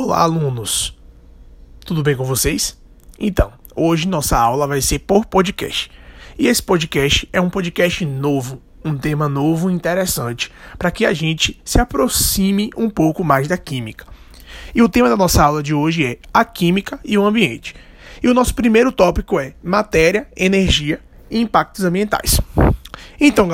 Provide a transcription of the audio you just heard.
Olá, alunos! Tudo bem com vocês? Então, hoje nossa aula vai ser por podcast. E esse podcast é um podcast novo, um tema novo e interessante, para que a gente se aproxime um pouco mais da química. E o tema da nossa aula de hoje é a química e o ambiente. E o nosso primeiro tópico é matéria, energia e impactos ambientais. Então,